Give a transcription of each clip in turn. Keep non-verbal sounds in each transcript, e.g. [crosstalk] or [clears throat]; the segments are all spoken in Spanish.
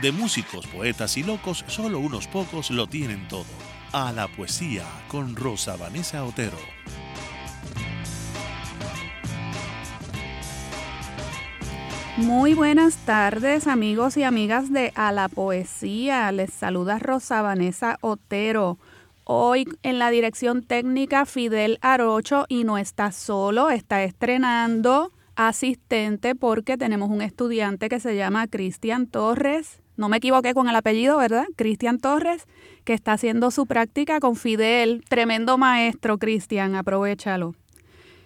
de músicos, poetas y locos, solo unos pocos lo tienen todo. A la poesía con Rosa Vanessa Otero. Muy buenas tardes amigos y amigas de A la Poesía. Les saluda Rosa Vanessa Otero. Hoy en la dirección técnica Fidel Arocho y no está solo, está estrenando asistente porque tenemos un estudiante que se llama Cristian Torres no me equivoqué con el apellido, ¿verdad? Cristian Torres, que está haciendo su práctica con Fidel. Tremendo maestro, Cristian, aprovechalo.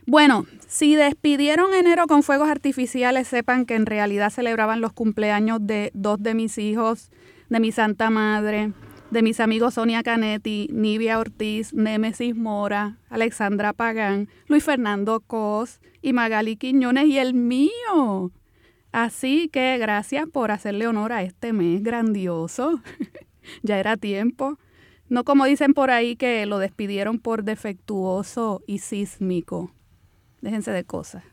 Bueno, si despidieron enero con fuegos artificiales, sepan que en realidad celebraban los cumpleaños de dos de mis hijos, de mi Santa Madre, de mis amigos Sonia Canetti, Nivia Ortiz, Némesis Mora, Alexandra Pagán, Luis Fernando Cos y Magali Quiñones y el mío, Así que gracias por hacerle honor a este mes grandioso. [laughs] ya era tiempo. No como dicen por ahí que lo despidieron por defectuoso y sísmico. Déjense de cosas.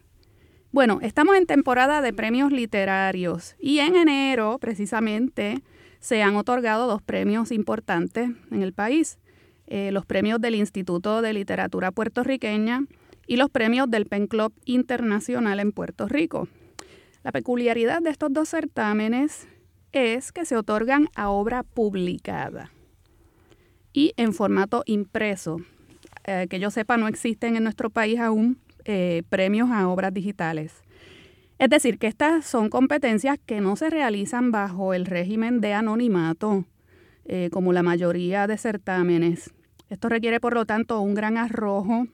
Bueno, estamos en temporada de premios literarios y en enero precisamente se han otorgado dos premios importantes en el país. Eh, los premios del Instituto de Literatura Puertorriqueña y los premios del Pen Club Internacional en Puerto Rico. La peculiaridad de estos dos certámenes es que se otorgan a obra publicada y en formato impreso. Eh, que yo sepa, no existen en nuestro país aún eh, premios a obras digitales. Es decir, que estas son competencias que no se realizan bajo el régimen de anonimato, eh, como la mayoría de certámenes. Esto requiere, por lo tanto, un gran arrojo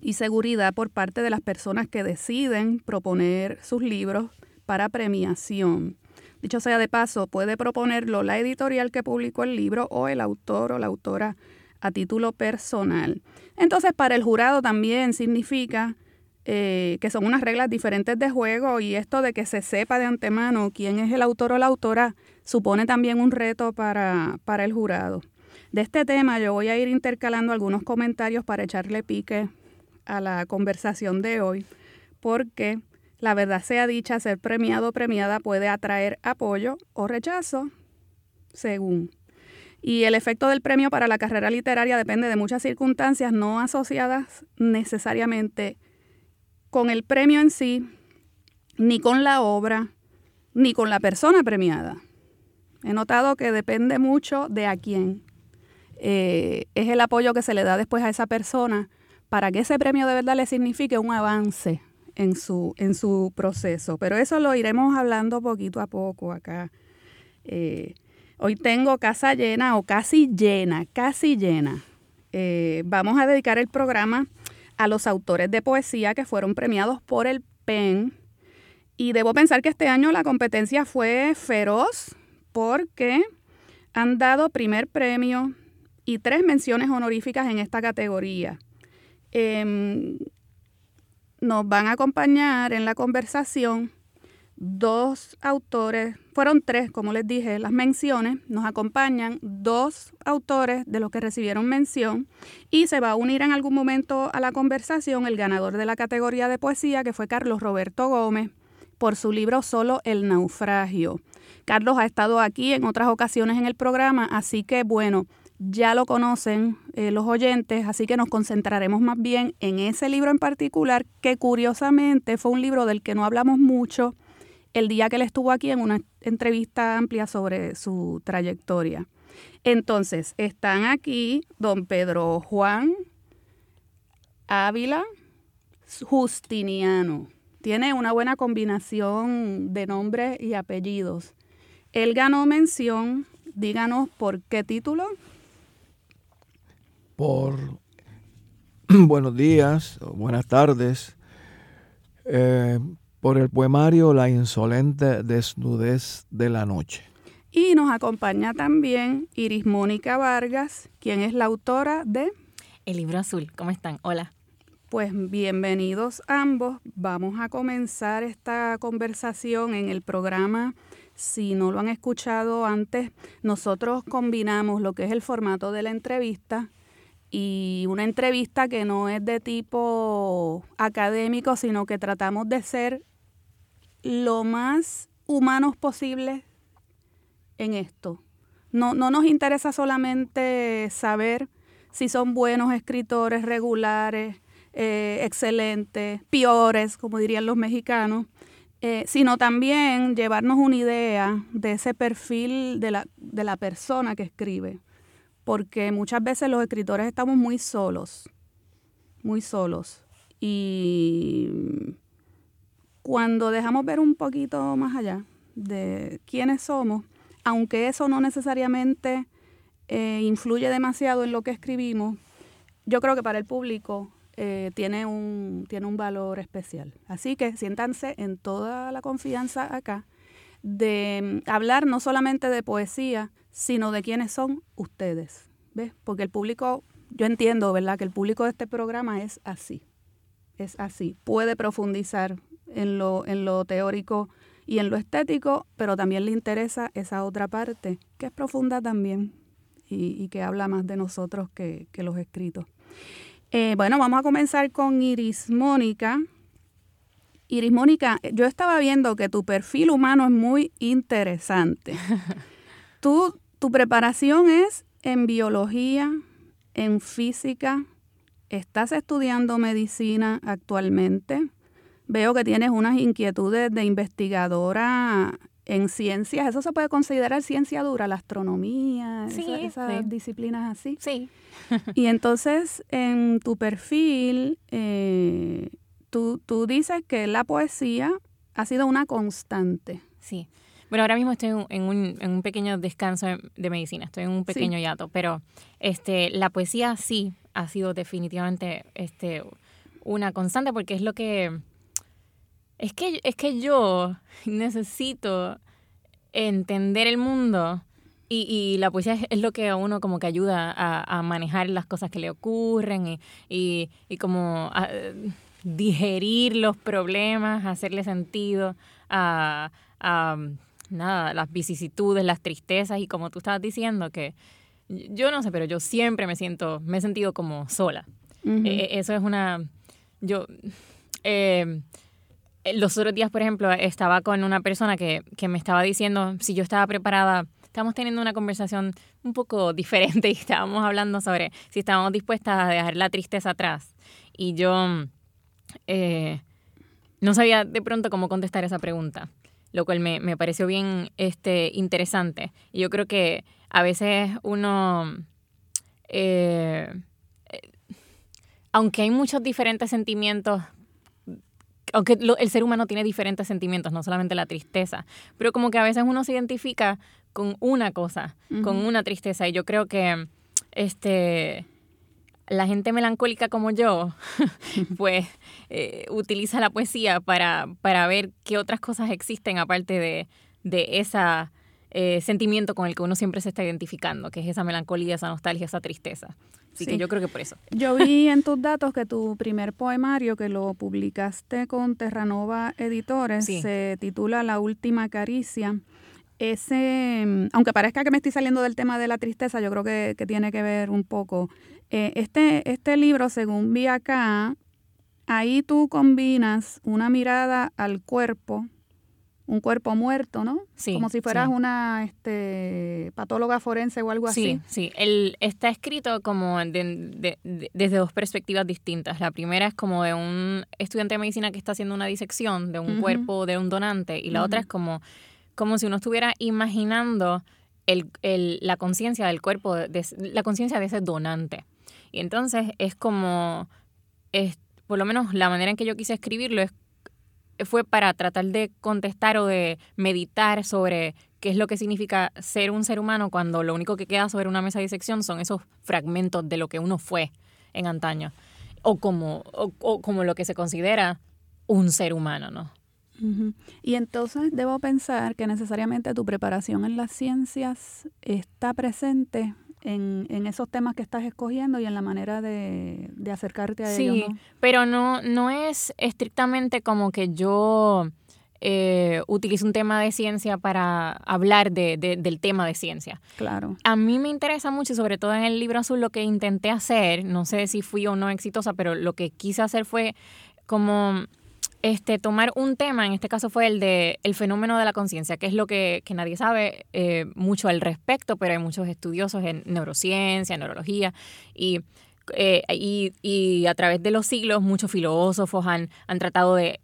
y seguridad por parte de las personas que deciden proponer sus libros para premiación. Dicho sea de paso, puede proponerlo la editorial que publicó el libro o el autor o la autora a título personal. Entonces, para el jurado también significa eh, que son unas reglas diferentes de juego y esto de que se sepa de antemano quién es el autor o la autora supone también un reto para, para el jurado. De este tema yo voy a ir intercalando algunos comentarios para echarle pique a la conversación de hoy, porque la verdad sea dicha, ser premiado o premiada puede atraer apoyo o rechazo, según. Y el efecto del premio para la carrera literaria depende de muchas circunstancias no asociadas necesariamente con el premio en sí, ni con la obra, ni con la persona premiada. He notado que depende mucho de a quién. Eh, es el apoyo que se le da después a esa persona para que ese premio de verdad le signifique un avance en su, en su proceso. Pero eso lo iremos hablando poquito a poco acá. Eh, hoy tengo casa llena o casi llena, casi llena. Eh, vamos a dedicar el programa a los autores de poesía que fueron premiados por el PEN. Y debo pensar que este año la competencia fue feroz porque han dado primer premio y tres menciones honoríficas en esta categoría. Em, nos van a acompañar en la conversación dos autores, fueron tres, como les dije, las menciones, nos acompañan dos autores de los que recibieron mención y se va a unir en algún momento a la conversación el ganador de la categoría de poesía, que fue Carlos Roberto Gómez, por su libro Solo el naufragio. Carlos ha estado aquí en otras ocasiones en el programa, así que bueno, ya lo conocen eh, los oyentes, así que nos concentraremos más bien en ese libro en particular, que curiosamente fue un libro del que no hablamos mucho el día que él estuvo aquí en una entrevista amplia sobre su trayectoria. Entonces, están aquí don Pedro Juan Ávila Justiniano. Tiene una buena combinación de nombres y apellidos. Él ganó mención, díganos por qué título por [clears throat] buenos días o buenas tardes, eh, por el poemario La insolente desnudez de la noche. Y nos acompaña también Iris Mónica Vargas, quien es la autora de... El libro azul. ¿Cómo están? Hola. Pues bienvenidos ambos. Vamos a comenzar esta conversación en el programa. Si no lo han escuchado antes, nosotros combinamos lo que es el formato de la entrevista y una entrevista que no es de tipo académico, sino que tratamos de ser lo más humanos posible en esto. No, no nos interesa solamente saber si son buenos escritores regulares, eh, excelentes, peores, como dirían los mexicanos, eh, sino también llevarnos una idea de ese perfil de la, de la persona que escribe porque muchas veces los escritores estamos muy solos, muy solos. Y cuando dejamos ver un poquito más allá de quiénes somos, aunque eso no necesariamente eh, influye demasiado en lo que escribimos, yo creo que para el público eh, tiene, un, tiene un valor especial. Así que siéntanse en toda la confianza acá de mm, hablar no solamente de poesía, sino de quiénes son ustedes. ¿Ves? Porque el público, yo entiendo, ¿verdad? Que el público de este programa es así. Es así. Puede profundizar en lo, en lo teórico y en lo estético, pero también le interesa esa otra parte, que es profunda también y, que habla más de nosotros que, los escritos. Eh, bueno, vamos a comenzar con Iris Mónica. Iris Mónica, yo estaba viendo que tu perfil humano es muy interesante. [laughs] Tú tu preparación es en biología, en física, estás estudiando medicina actualmente. Veo que tienes unas inquietudes de investigadora en ciencias. ¿Eso se puede considerar ciencia dura? La astronomía, esas, disciplinas así. Sí. [laughs] y entonces en tu perfil, eh, tú, tú dices que la poesía ha sido una constante. Sí. Bueno, ahora mismo estoy en un, en un pequeño descanso de medicina, estoy en un pequeño hiato, pero este, la poesía sí ha sido definitivamente este, una constante porque es lo que... Es que, es que yo necesito entender el mundo y, y, la poesía es, lo que a uno como que ayuda a, a manejar las cosas que le ocurren y, y, y como a digerir los problemas, hacerle sentido a, a nada, las vicisitudes, las tristezas y como tú estabas diciendo que yo no sé, pero yo siempre me siento, me he sentido como sola. E, e, eso es una, yo, eh, los otros días, por ejemplo, estaba con una persona que, que me estaba diciendo si yo estaba preparada estábamos teniendo una conversación un poco [laughs] diferente y estábamos hablando sobre si estábamos dispuestas a dejar la tristeza atrás. Y yo eh, no sabía de pronto cómo contestar esa pregunta lo cual me, me pareció bien este, interesante. Y yo creo que a veces uno, eh, eh, aunque hay muchos diferentes sentimientos, aunque el ser humano tiene diferentes sentimientos, no solamente la tristeza, pero como que a veces uno se identifica con una cosa, con una tristeza. Y yo creo que este la gente melancólica como yo, [laughs] pues eh, utiliza la poesía para, para ver qué otras cosas existen aparte de, de ese eh, sentimiento con el que uno siempre se está identificando, que es esa melancolía, esa nostalgia, esa tristeza. Así que yo creo que por eso. Yo vi en tus datos que tu primer poemario, que lo publicaste con Terranova Editores, se titula La Última Caricia ese, aunque parezca que me estoy saliendo del tema de la tristeza, yo creo que, que tiene que ver un poco eh, este, este libro, según vi acá, ahí tú combinas una mirada al cuerpo, un cuerpo muerto, ¿no? Sí. Como si fueras una este, patóloga forense o algo así. Sí, sí. El, está escrito como desde dos perspectivas distintas. La primera es como de un estudiante de medicina que está haciendo una disección de un cuerpo de un donante y la otra es como, como si uno estuviera imaginando la conciencia del cuerpo, la conciencia de ese donante. Y entonces es como, es, por lo menos la manera en que yo quise escribirlo es, fue para tratar de contestar o de meditar sobre qué es lo que significa ser un ser humano cuando lo único que queda sobre una mesa de disección son esos fragmentos de lo que uno fue en antaño, o como, o, como lo que se considera un ser humano, ¿no? Y entonces debo pensar que necesariamente tu preparación en las ciencias está presente en, en, esos temas que estás escogiendo y en la manera de, de acercarte a ellos. Sí, pero no, no es estrictamente como que yo eh, utilizo un tema de ciencia para hablar de, del tema de ciencia. Claro. A mí me interesa mucho, sobre todo en el libro azul, lo que intenté hacer, no sé si fui o no exitosa, pero lo que quise hacer fue como este, tomar un tema, en este caso fue el de el fenómeno de la conciencia, que es lo que, nadie sabe eh, mucho al respecto, pero hay muchos estudiosos en neurociencia, neurología, y, eh, y, a través de los siglos muchos filósofos han, han tratado de,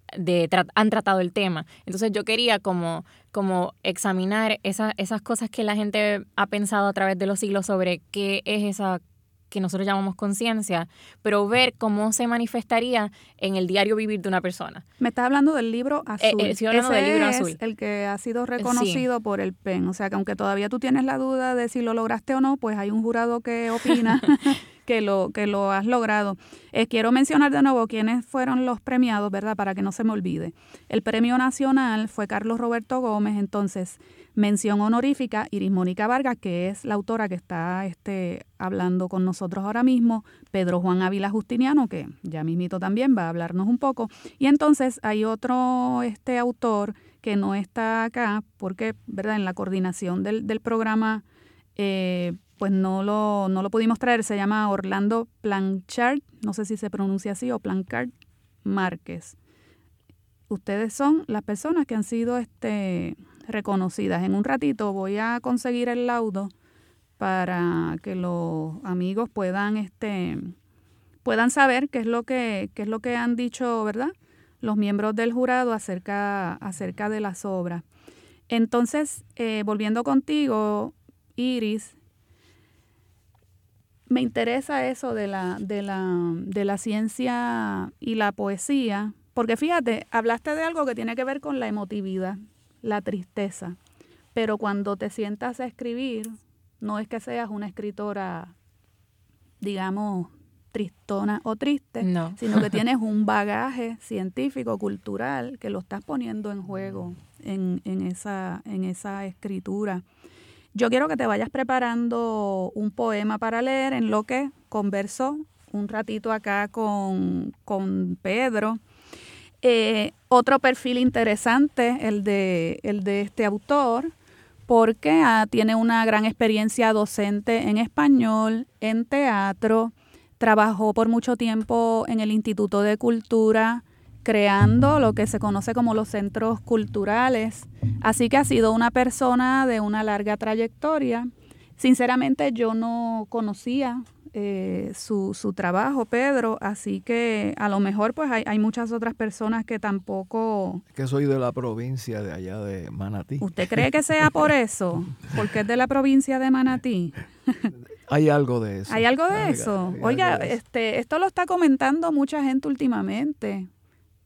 han tratado el tema. Entonces yo quería como, como examinar esas cosas que la gente ha pensado a través de los siglos sobre qué es esa que nosotros llamamos conciencia, pero ver cómo se manifestaría en el diario vivir de una persona. Me estás hablando del libro eh, azul. Eh, hablando del libro azul. el que ha sido reconocido por el PEN. O sea, que aunque todavía tú tienes la duda de si lo lograste o no, pues hay un jurado que opina [laughs] que lo, que lo has logrado. Eh, quiero mencionar de nuevo quiénes fueron los premiados, ¿verdad? Para que no se me olvide. El premio nacional fue Carlos Roberto Gómez, entonces Mención honorífica, Iris Mónica Vargas, que es la autora que está este, hablando con nosotros ahora mismo, Pedro Juan Ávila Justiniano, que ya mismito también va a hablarnos un poco. Y entonces hay otro este, autor que no está acá, porque ¿verdad? en la coordinación del, del programa eh, pues no lo, no lo pudimos traer, se llama Orlando Planchard, no sé si se pronuncia así, o Plancard Márquez. Ustedes son las personas que han sido este, reconocidas. En un ratito voy a conseguir el laudo para que los amigos puedan este puedan saber qué es lo que qué es lo que han dicho, ¿verdad? Los miembros del jurado acerca acerca de las obras. Entonces, eh, volviendo contigo, Iris, me interesa eso de la, de la, de la ciencia y la poesía, porque fíjate, hablaste de algo que tiene que ver con la emotividad la tristeza. Pero cuando te sientas a escribir, no es que seas una escritora, digamos, tristona o triste, sino que [laughs] tienes un bagaje científico, cultural, que lo estás poniendo en juego en, en, esa, en esa escritura. Yo quiero que te vayas preparando un poema para leer en lo que converso un ratito acá con, con Pedro. Eh, otro perfil interesante, el de, el de este autor, porque ah, tiene una gran experiencia docente en español, en teatro, trabajó por mucho tiempo en el Instituto de Cultura, creando lo que se conoce como los centros culturales. Así que ha sido una persona de una larga trayectoria. Sinceramente yo no conocía eh, su, su, trabajo, Pedro, así que a lo mejor pues hay, hay, muchas otras personas que tampoco... Que soy de la provincia de allá de Manatí. ¿Usted cree que sea por eso? Porque es de la provincia de Manatí. [laughs] Hay algo de eso. Hay algo de eso. Oiga, este, esto lo está comentando mucha gente últimamente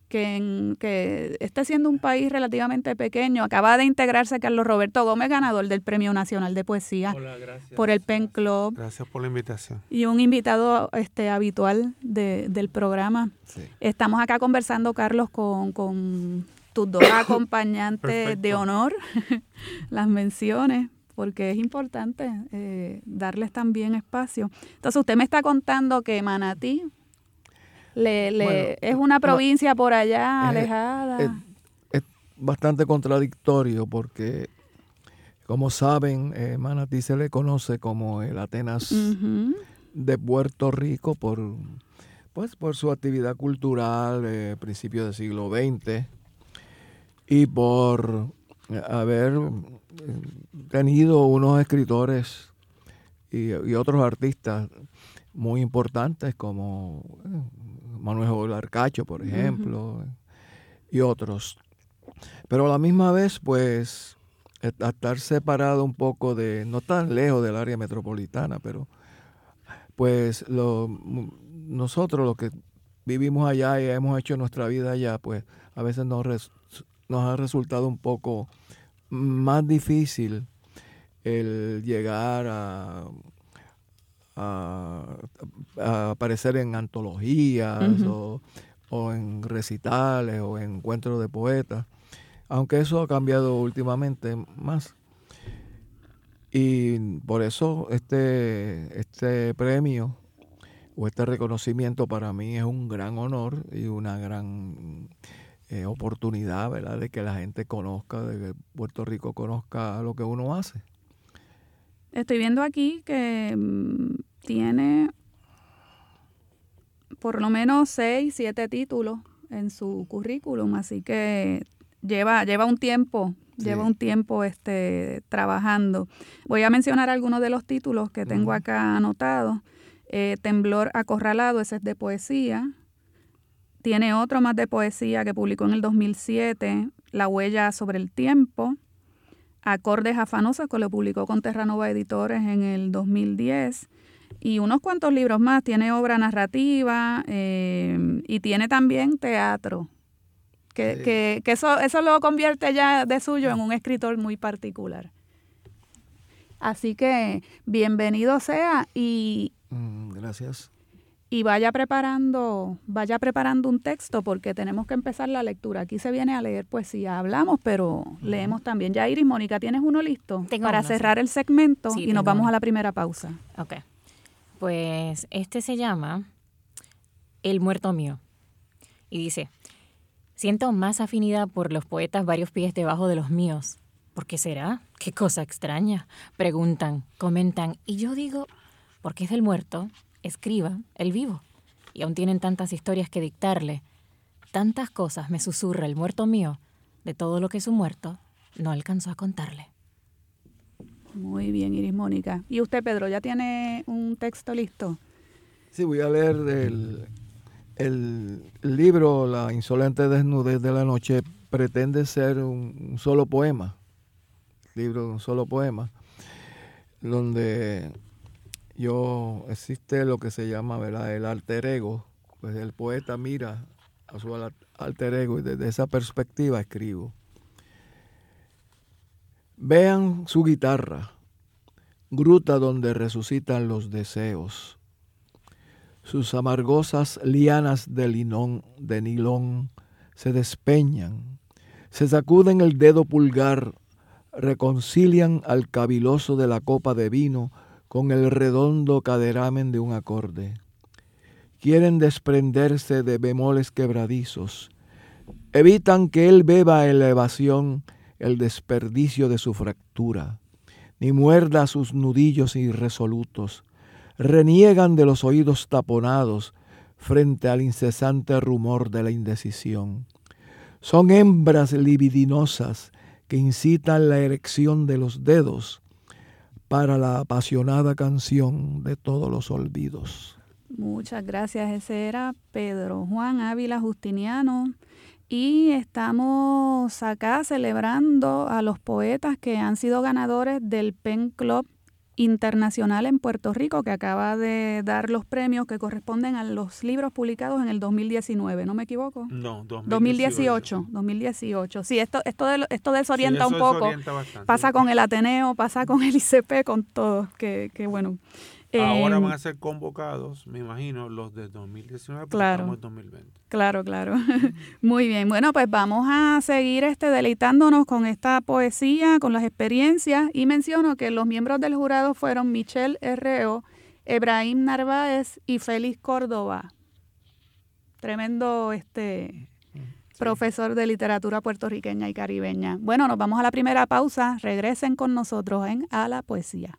que, en, que este siendo un país relativamente pequeño, acaba de integrarse Carlos Roberto Gómez, ganador del Premio Nacional de Poesía por el Pen Club. Gracias por la invitación. Y un invitado este, habitual del programa. Estamos acá conversando, Carlos, con, con tus dos [coughs] acompañantes de honor, [laughs] las menciones porque es importante eh, darles también espacio. Entonces, usted me está contando que Manatí le, es una provincia por allá, alejada. Es, bastante contradictorio porque, como saben, eh, Manatí se le conoce como el Atenas de Puerto Rico por, pues, por su actividad cultural, eh, principios del siglo XX, y por haber eh, tenido unos escritores y, y otros artistas muy importantes como Manuel Joel Arcacho, por ejemplo, y otros. Pero a la misma vez, pues, estar separado un poco de, no tan lejos del área metropolitana, pero pues lo, nosotros los que vivimos allá y hemos hecho nuestra vida allá, pues a veces nos, nos ha resultado un poco más difícil el llegar a a, aparecer en antologías o, en recitales o en encuentros de poetas. aunque eso ha cambiado últimamente más. Y por eso este, este premio o este reconocimiento para mí es un gran honor y una gran eh, oportunidad, ¿verdad? De que la gente conozca, de que Puerto Rico conozca lo que uno hace. Estoy viendo aquí que mm, tiene por lo menos seis, siete títulos en su currículum, así que lleva, lleva un tiempo, lleva un tiempo este, trabajando. Voy a mencionar algunos de los títulos que tengo acá anotados. Eh, Temblor acorralado, ese es de poesía. Tiene otro más de poesía que publicó en el 2007, La huella sobre el tiempo. Acordes afanosos, que lo publicó con Terranova Editores en el 2010 y unos cuantos libros más. Tiene obra narrativa eh, y tiene también teatro que, eso, eso lo convierte ya de suyo en un escritor muy particular. Así que bienvenido sea y... Mm, gracias. Y vaya preparando, vaya preparando un texto porque tenemos que empezar la lectura. Aquí se viene a leer poesía. Hablamos, pero leemos también. Ya Iris, Mónica, ¿tienes uno listo? para cerrar el segmento y nos vamos a la primera pausa. Ok. Pues este se llama El muerto mío. Y dice, Siento más afinidad por los poetas varios pies debajo de los míos. ¿Por qué será? Qué cosa extraña. Preguntan, comentan, y yo digo, porque es del muerto, escriba el vivo. Y aún tienen tantas historias que dictarle. Tantas cosas me susurra el muerto mío, de todo lo que su muerto no alcanzó a contarle. Muy bien, Iris Mónica. ¿Y usted, Pedro, ya tiene un texto listo? Sí, voy a leer el, el libro La insolente desnudez de la noche pretende ser un, solo poema, libro de un solo poema, donde yo existe lo que se llama ¿verdad? el alter ego, pues el poeta mira a su alter ego y desde esa perspectiva escribo. Vean su guitarra, gruta donde resucitan los deseos sus amargosas lianas de linón, de nilón, se despeñan, se sacuden el dedo pulgar, reconcilian al caviloso de la copa de vino con el redondo caderamen de un acorde. Quieren desprenderse de bemoles quebradizos, evitan que él beba elevación el desperdicio de su fractura, ni muerda sus nudillos irresolutos, reniegan de los oídos taponados frente al incesante rumor de la indecisión. Son hembras libidinosas que incitan la erección de los dedos para la apasionada canción de todos los olvidos. Muchas gracias. Ese era Pedro Juan Ávila Justiniano. Y estamos acá celebrando a los poetas que han sido ganadores del Pen Club internacional en Puerto Rico que acaba de dar los premios que corresponden a los libros publicados en el 2019, ¿no me equivoco? No, 2018. 2018. Sí, esto esto de, esto desorienta un poco. Pasa con el Ateneo, pasa con el ICP, con todo, que, que bueno. Ahora em, van a ser convocados, me imagino, los de 2019, claro, estamos en 2020. Claro, claro. [laughs] Muy bien. Bueno, pues vamos a seguir este deleitándonos con esta poesía, con las experiencias y menciono que los miembros del jurado fueron Michelle Herreo, Ebrahim Narváez y Félix Córdoba. Tremendo este profesor de literatura puertorriqueña y caribeña. Bueno, nos vamos a la primera pausa. Regresen con nosotros en A la Poesía.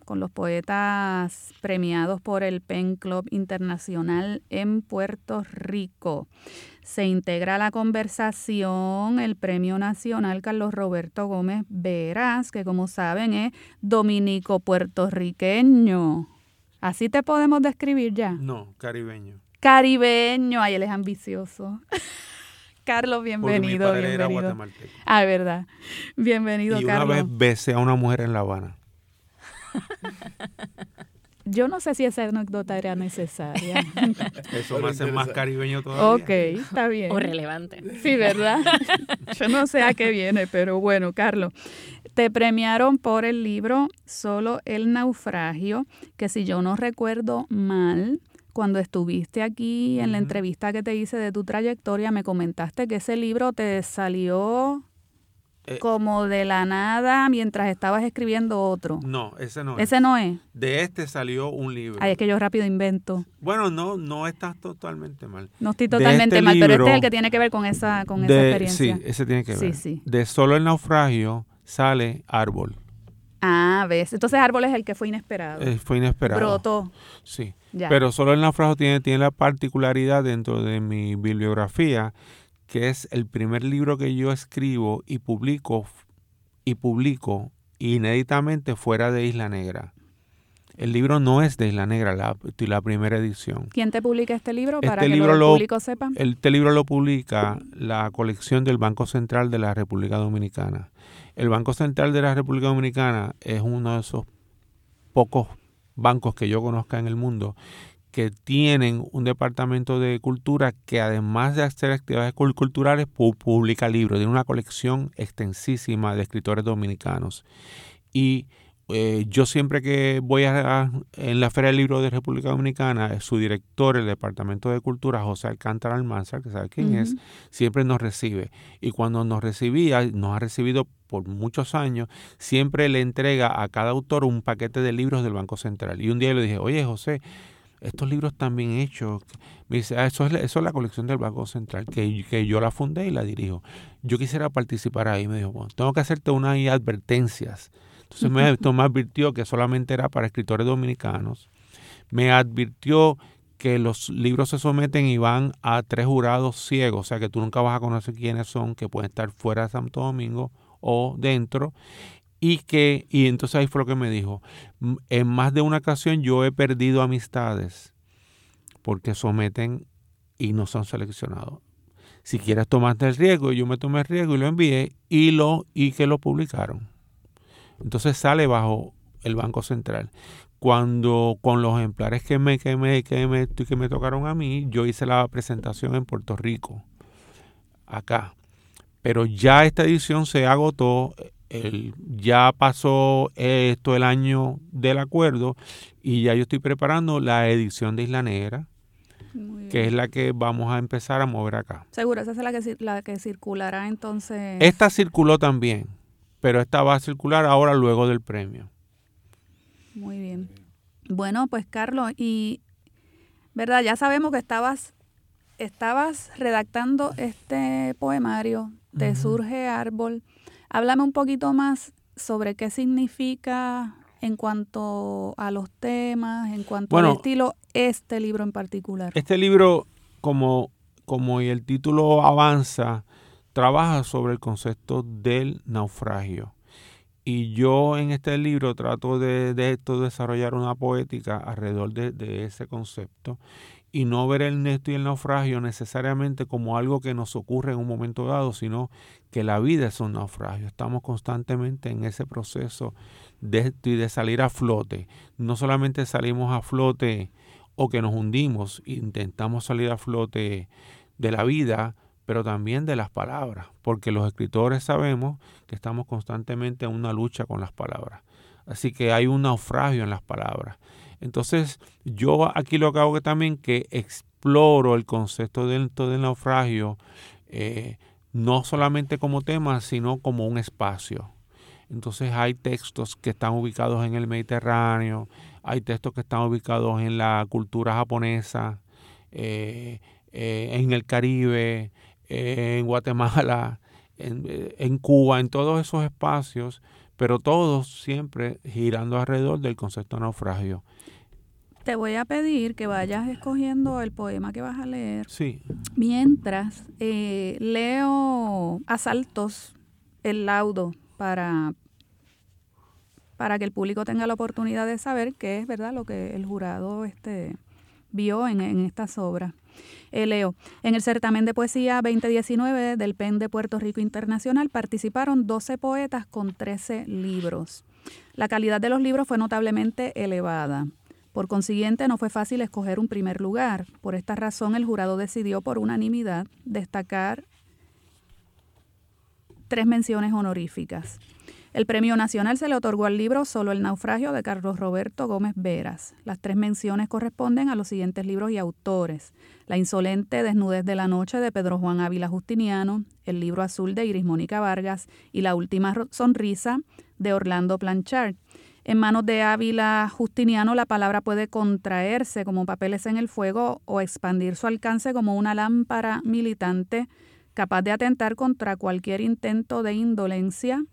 con los poetas premiados por el Pen Club Internacional en Puerto Rico. Se integra a la conversación el Premio Nacional Carlos Roberto Gómez Veras, que como saben es dominico puertorriqueño. ¿Así te podemos describir ya? No, caribeño. Caribeño, ay, él es ambicioso. [laughs] Carlos, bienvenido. bienvenido. Ah, verdad. Bienvenido, y Carlos. Una vez besé a una mujer en La Habana. [laughs] Yo no sé si esa anécdota era necesaria. [laughs] Eso me hace más caribeño todavía. Ok, está bien. O relevante. Sí, ¿verdad? [laughs] Yo no sé a qué viene, pero bueno, Carlos, te premiaron por el libro Solo el naufragio, que si yo no recuerdo mal, cuando estuviste aquí en la entrevista que te hice de tu trayectoria, me comentaste que ese libro te salió Eh, como de la nada mientras estabas escribiendo otro. No, ese no es. Ese no es. De este salió un libro. Ay, es que yo rápido invento. Bueno, no, no estás totalmente mal. No estoy totalmente este mal, pero este es el que tiene que ver con esa, con esa experiencia. Sí, ese tiene que Sí, ver. sí. De solo el naufragio sale árbol. Ah, ves. Entonces árbol es el que fue inesperado. Eh, fue inesperado. Brotó. Sí. Ya. Pero solo el naufragio tiene, tiene la particularidad dentro de mi bibliografía que es el primer libro que yo escribo y publico y publico inéditamente fuera de Isla Negra. El libro no es de Isla Negra, la, la primera edición. ¿Quién te publica este libro para Este que libro el lo- público sepa? Este libro lo publica la colección del Banco Central de la República Dominicana. El Banco Central de la República Dominicana es uno de esos pocos bancos que yo conozca en el mundo que tienen un departamento de cultura que además de hacer actividades cul- culturales pu- publica libros, tiene una colección extensísima de escritores dominicanos. Y eh, yo siempre que voy a, a- en la Feria del Libro de República Dominicana, su director, el Departamento de Cultura, José Alcántara Almanzar, que sabe quién es, siempre nos recibe. Y cuando nos recibía, nos ha recibido por muchos años, siempre le entrega a cada autor un paquete de libros del Banco Central. Y un día le dije, oye José, estos libros están bien hechos. Me dice, "Ah, eso, es, la- eso es la colección del Banco Central, que, que yo la fundé y la dirijo. Yo quisiera participar ahí. Me dijo, bueno, tengo que hacerte unas advertencias. Entonces me, esto me advirtió que solamente era para escritores dominicanos. Me advirtió que los libros se someten y van a tres jurados ciegos, o sea que tú nunca vas a conocer quiénes son, que pueden estar fuera de Santo Domingo o dentro, y que, y entonces ahí fue lo que me dijo, "M- en más de una ocasión yo he perdido amistades porque someten y no son seleccionados. Si quieres tomarte el riesgo, yo me tomé el riesgo y lo envié y lo y que lo publicaron. Entonces sale bajo el Banco Central. Cuando con los ejemplares que me, que me, que me, que me tocaron a mí, yo hice la presentación en Puerto Rico, acá. Pero ya esta edición se agotó, el, ya pasó esto el año del acuerdo y ya yo estoy preparando la edición de Isla Negra, que es la que vamos a empezar a mover acá. Seguro, esa es la que, la que circulará entonces. Esta circuló también, pero esta va a circular ahora luego del premio. Muy bien. Bueno, pues Carlos, y verdad, ya sabemos que estabas, estabas redactando este poemario, Te surge árbol. Háblame un poquito más sobre qué significa en cuanto a los temas, en cuanto Bueno. al estilo, este libro en particular. Este libro, como, como el título avanza, trabaja sobre el concepto del naufragio. Y yo en este libro trato de, de esto desarrollar una poética alrededor de, de ese concepto y no ver el nesto y el naufragio necesariamente como algo que nos ocurre en un momento dado, sino que la vida es un naufragio. Estamos constantemente en ese proceso de, de salir a flote. No solamente salimos a flote o que nos hundimos, intentamos salir a flote de la vida, pero también de las palabras, porque los escritores sabemos que estamos constantemente en una lucha con las palabras. Así que hay un naufragio en las palabras. Entonces, yo aquí lo que hago también que exploro el concepto del, del naufragio, eh, no solamente como tema, sino como un espacio. Entonces hay textos que están ubicados en el Mediterráneo, hay textos que están ubicados en la cultura japonesa, eh, eh, en el Caribe, en Guatemala, [laughs] en Cuba, en todos esos espacios, pero todos siempre girando alrededor del concepto de naufragio. Te voy a pedir que vayas escogiendo el poema que vas a leer Sí, mientras eh, leo a saltos el laudo para, para que el público tenga la oportunidad de saber qué es verdad lo que el jurado este, vio en, en estas obras. Eh, leo, en el certamen de poesía 2019 del PEN de Puerto Rico Internacional participaron 12 poetas con 13 libros. La calidad de los libros fue notablemente elevada. Por consiguiente, no fue fácil escoger un primer lugar. Por esta razón, el jurado decidió por unanimidad destacar tres menciones honoríficas. El premio nacional se le otorgó al libro Solo el naufragio de Carlos Roberto Gómez Veras. Las tres menciones corresponden a los siguientes libros y autores. La insolente desnudez de la noche de Pedro Juan Ávila Justiniano, El libro azul de Iris Mónica Vargas y La última sonrisa de Orlando Planchard. En manos de Ávila Justiniano la palabra puede contraerse como papeles en el fuego o expandir su alcance como una lámpara militante capaz de atentar contra cualquier intento de indolencia,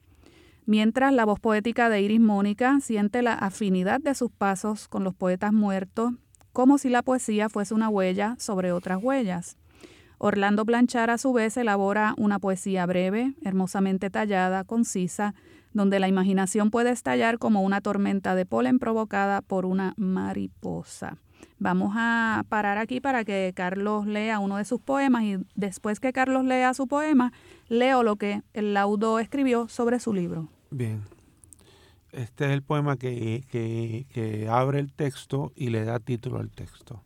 mientras la voz poética de Iris Mónica siente la afinidad de sus pasos con los poetas muertos, como si la poesía fuese una huella sobre otras huellas. Orlando Blanchard a su vez elabora una poesía breve, hermosamente tallada, concisa, donde la imaginación puede estallar como una tormenta de polen provocada por una mariposa. Vamos a parar aquí para que Carlos lea uno de sus poemas y después que Carlos lea su poema, leo lo que el laudo escribió sobre su libro. Bien. Este es el poema que, que abre el texto y le da título al texto.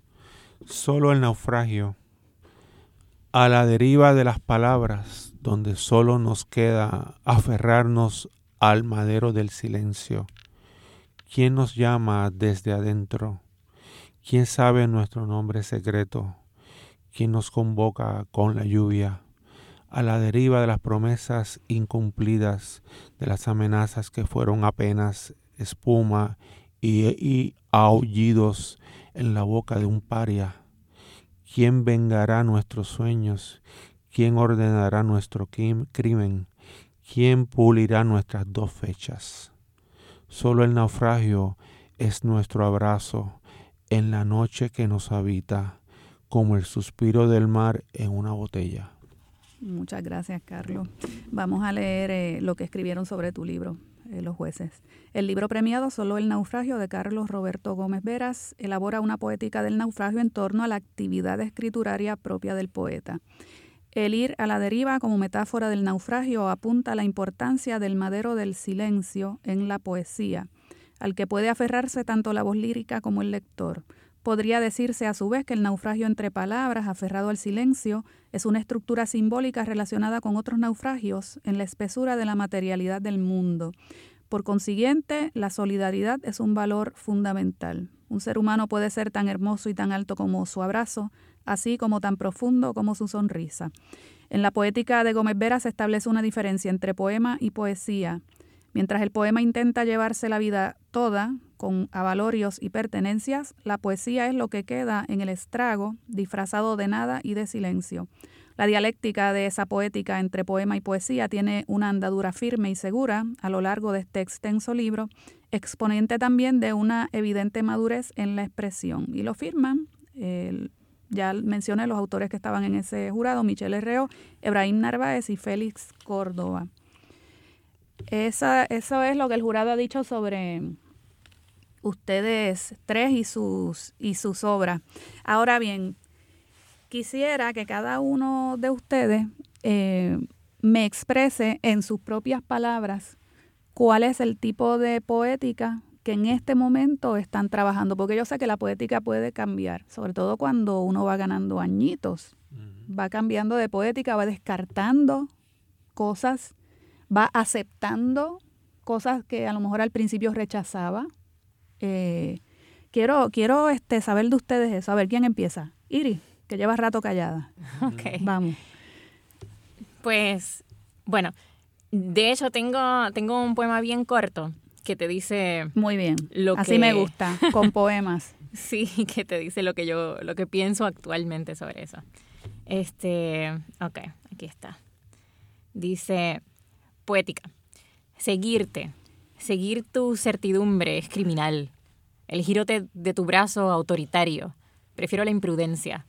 Solo el naufragio. A la deriva de las palabras, donde solo nos queda aferrarnos al madero del silencio. ¿Quién nos llama desde adentro? ¿Quién sabe nuestro nombre secreto? ¿Quién nos convoca con la lluvia? A la deriva de las promesas incumplidas, de las amenazas que fueron apenas espuma y, aullidos en la boca de un paria. ¿Quién vengará nuestros sueños? ¿Quién ordenará nuestro crimen? ¿Quién pulirá nuestras dos fechas? Solo el naufragio es nuestro abrazo en la noche que nos habita, como el suspiro del mar en una botella. Muchas gracias, Carlos. Vamos a leer eh, lo que escribieron sobre tu libro, eh, los jueces. El libro premiado Solo el naufragio de Carlos Roberto Gómez Veras elabora una poética del naufragio en torno a la actividad escrituraria propia del poeta. El ir a la deriva como metáfora del naufragio apunta a la importancia del madero del silencio en la poesía al que puede aferrarse tanto la voz lírica como el lector. Podría decirse a su vez que el naufragio entre palabras, aferrado al silencio, es una estructura simbólica relacionada con otros naufragios en la espesura de la materialidad del mundo. Por consiguiente, la solidaridad es un valor fundamental. Un ser humano puede ser tan hermoso y tan alto como su abrazo, así como tan profundo como su sonrisa. En la poética de Gómez Vera se establece una diferencia entre poema y poesía. Mientras el poema intenta llevarse la vida toda con avalorios y pertenencias, la poesía es lo que queda en el estrago, disfrazado de nada y de silencio. La dialéctica de esa poética entre poema y poesía tiene una andadura firme y segura a lo largo de este extenso libro, exponente también de una evidente madurez en la expresión. Y lo firman, ya mencioné los autores que estaban en ese jurado, Michelle Herreo, Ebrahim Narváez y Félix Córdoba. Esa, eso es lo que el jurado ha dicho sobre ustedes tres y sus, y sus obras. Ahora bien, quisiera que cada uno de ustedes eh, me exprese en sus propias palabras cuál es el tipo de poética que en este momento están trabajando, porque yo sé que la poética puede cambiar, sobre todo cuando uno va ganando añitos, va cambiando de poética, va descartando cosas va aceptando cosas que a lo mejor al principio rechazaba. Eh, quiero quiero este, saber de ustedes eso. A ver, ¿quién empieza? Iris, que lleva rato callada. [laughs] Ok. Vamos. Pues, bueno, de hecho tengo, tengo un poema bien corto que te dice... Muy bien. Lo Así me [laughs] gusta, con poemas. sí, que te dice lo que yo, lo que pienso actualmente sobre eso. Este, ok, aquí está. Dice, poética. Seguirte, seguir tu certidumbre es criminal. El girote de tu brazo autoritario. Prefiero la imprudencia.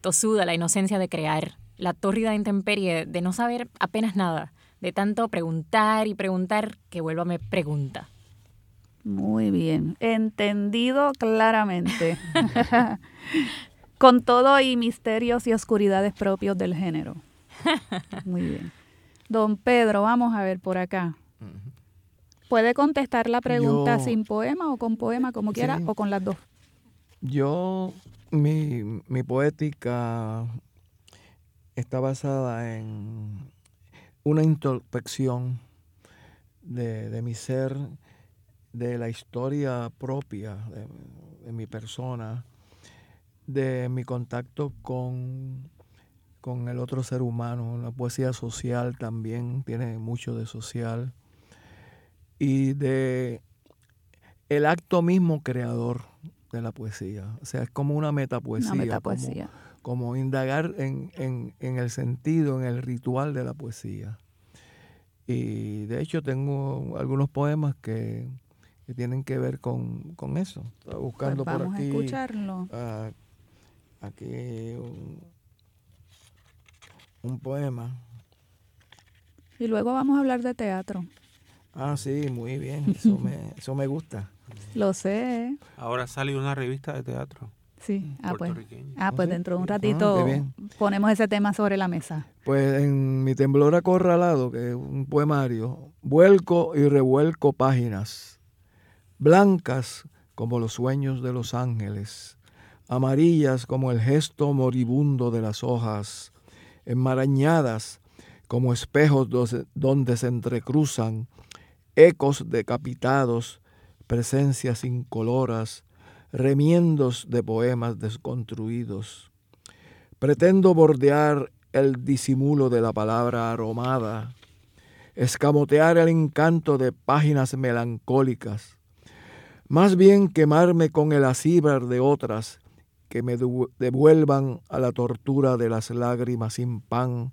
Tosuda la inocencia de crear. La tórrida intemperie de no saber apenas nada. De tanto preguntar y preguntar que vuélvame pregunta. Muy bien. Entendido claramente. [laughs] Con todo y misterios y oscuridades propios del género. Muy bien. Don Pedro, vamos a ver por acá. puede contestar la pregunta sin poema o con poema, como quiera, o con las dos. Yo, mi, mi poética está basada en una introspección de, mi ser, de la historia propia de, mi persona, de mi contacto con, con el otro ser humano. La poesía social también tiene mucho de social. Y de el acto mismo creador de la poesía. O sea, es como una metapoesía. Una metapoesía como indagar en, el sentido, en el ritual de la poesía. Y de hecho tengo algunos poemas que, tienen que ver con, eso. Estaba buscando pues por aquí. A escucharlo. Ah, aquí un, poema. Y luego vamos a hablar de teatro. Ah, sí, muy bien. Eso me, [laughs] eso me gusta. Lo sé. Ahora sale una revista de teatro. Sí, ah pues, ah, pues dentro de un ratito ponemos ese tema sobre la mesa. Pues en Mi temblor acorralado, que es un poemario, vuelco y revuelco páginas, blancas como los sueños de los ángeles, amarillas como el gesto moribundo de las hojas, enmarañadas como espejos donde se entrecruzan ecos decapitados, presencias incoloras, remiendos de poemas desconstruidos. Pretendo bordear el disimulo de la palabra aromada, escamotear el encanto de páginas melancólicas, más bien quemarme con el acíbar de otras que me devuelvan a la tortura de las lágrimas sin pan,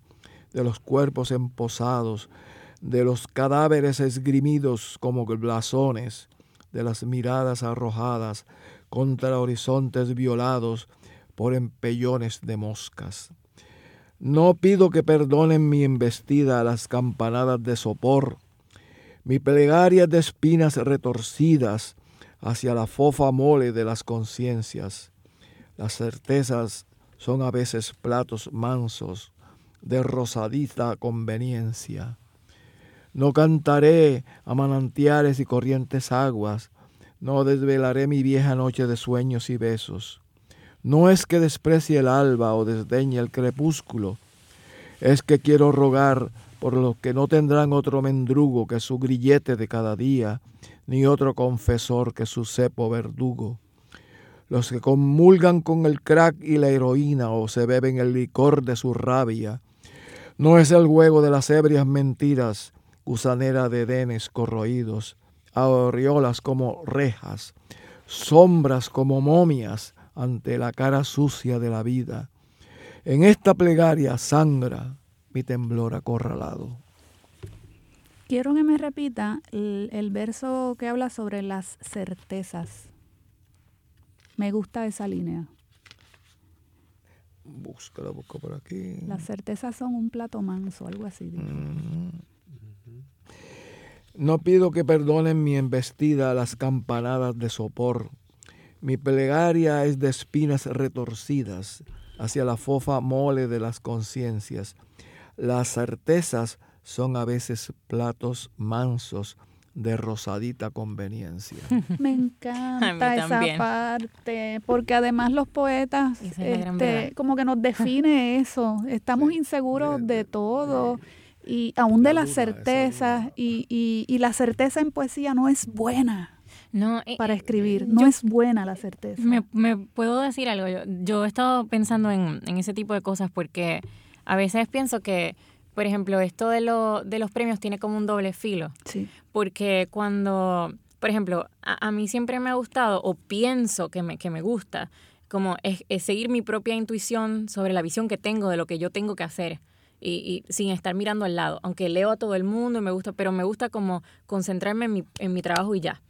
de los cuerpos emposados, de los cadáveres esgrimidos como blasones, de las miradas arrojadas contra horizontes violados por empellones de moscas. No pido que perdonen mi embestida a las campanadas de sopor, mi plegaria de espinas retorcidas hacia la fofa mole de las conciencias. Las certezas son a veces platos mansos de rosadiza conveniencia. No cantaré a manantiales y corrientes aguas, no desvelaré mi vieja noche de sueños y besos. No es que desprecie el alba o desdeñe el crepúsculo, es que quiero rogar por los que no tendrán otro mendrugo que su grillete de cada día, ni otro confesor que su cepo verdugo. Los que comulgan con el crack y la heroína o se beben el licor de su rabia, no es el juego de las ebrias mentiras, gusanera de denes corroídos, aureolas como rejas, sombras como momias ante la cara sucia de la vida. En esta plegaria sangra mi temblor acorralado. Quiero que me repita el, verso que habla sobre las certezas. Me gusta esa línea. Búscala, busco por aquí. Las certezas son un plato manso, algo así. No pido que perdonen mi embestida a las campanadas de sopor. Mi plegaria es de espinas retorcidas hacia la fofa mole de las conciencias. Las certezas son a veces platos mansos de rosadita conveniencia. [laughs] Me encanta esa parte, porque además los poetas, este, como que nos define [laughs] eso, estamos inseguros de todo y aún de las certezas, y, y, la certeza en poesía no es buena. No, eh, para escribir, no es buena la certeza. Me, puedo decir algo, yo, he estado pensando en, ese tipo de cosas porque a veces pienso que, por ejemplo, esto de, lo, de los premios tiene como un doble filo. Sí. Porque cuando, por ejemplo, a, mí siempre me ha gustado o pienso que me, que me gusta, como es seguir mi propia intuición sobre la visión que tengo de lo que yo tengo que hacer y, sin estar mirando al lado, aunque leo a todo el mundo y me gusta, pero me gusta como concentrarme en mi, en mi trabajo y ya.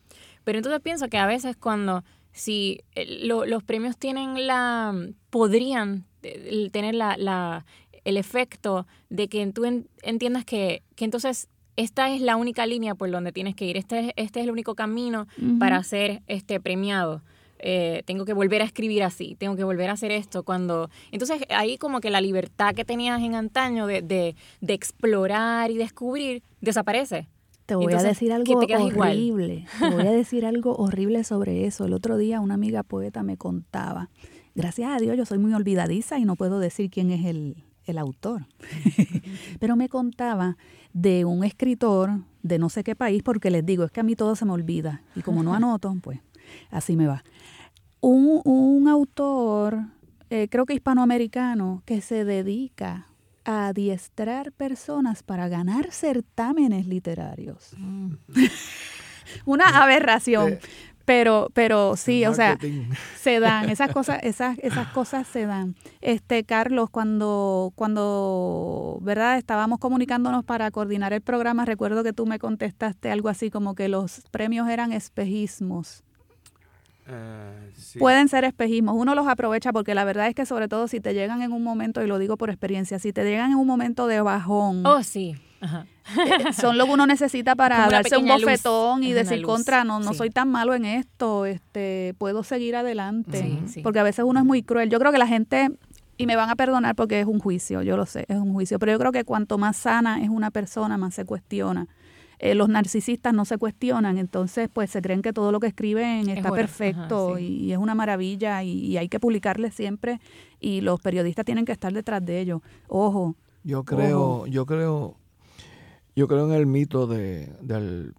Pero entonces pienso que a veces cuando, si eh, los premios tienen la, podrían eh, tener la, la, el efecto de que tú entiendas que, que entonces esta es la única línea por donde tienes que ir, este, este es el único camino para ser este premiado. Eh, tengo que volver a escribir así, tengo que volver a hacer esto, cuando... Entonces ahí como que la libertad que tenías en antaño de, de, explorar y descubrir desaparece. Te voy a decir algo horrible. Te voy a decir algo horrible sobre eso. El otro día una amiga poeta me contaba. Gracias a Dios yo soy muy olvidadiza y no puedo decir quién es el, el autor. [laughs] Pero me contaba de un escritor de no sé qué país, porque les digo, es que a mí todo se me olvida. Y como no anoto, pues así me va. Un, un autor, eh, creo que hispanoamericano, que se dedica a adiestrar personas para ganar certámenes literarios. Mm. [laughs] Una aberración. Pero, pero sí, o sea, se dan, esas [laughs] cosas, esas, esas cosas se dan. Este, Carlos, cuando, cuando, ¿verdad? Estábamos comunicándonos para coordinar el programa, recuerdo que tú me contestaste algo así como que los premios eran espejismos. Eh, Pueden ser espejismos, uno los aprovecha porque la verdad es que sobre todo si te llegan en un momento, y lo digo por experiencia, si te llegan en un momento de bajón. Oh, sí. Eh, son lo que uno necesita para darse un bofetón y decir contra, no, no soy tan malo en esto, este, puedo seguir adelante. Porque a veces uno es muy cruel. Yo creo que la gente, y me van a perdonar porque es un juicio, yo lo sé, es un juicio, pero yo creo que cuanto más sana es una persona, más se cuestiona. Eh, los narcisistas no se cuestionan, entonces pues se creen que todo lo que escriben está perfecto y, es una maravilla y, hay que publicarle siempre y los periodistas tienen que estar detrás de ellos. Ojo. Yo creo, yo creo, yo creo en el mito de, del,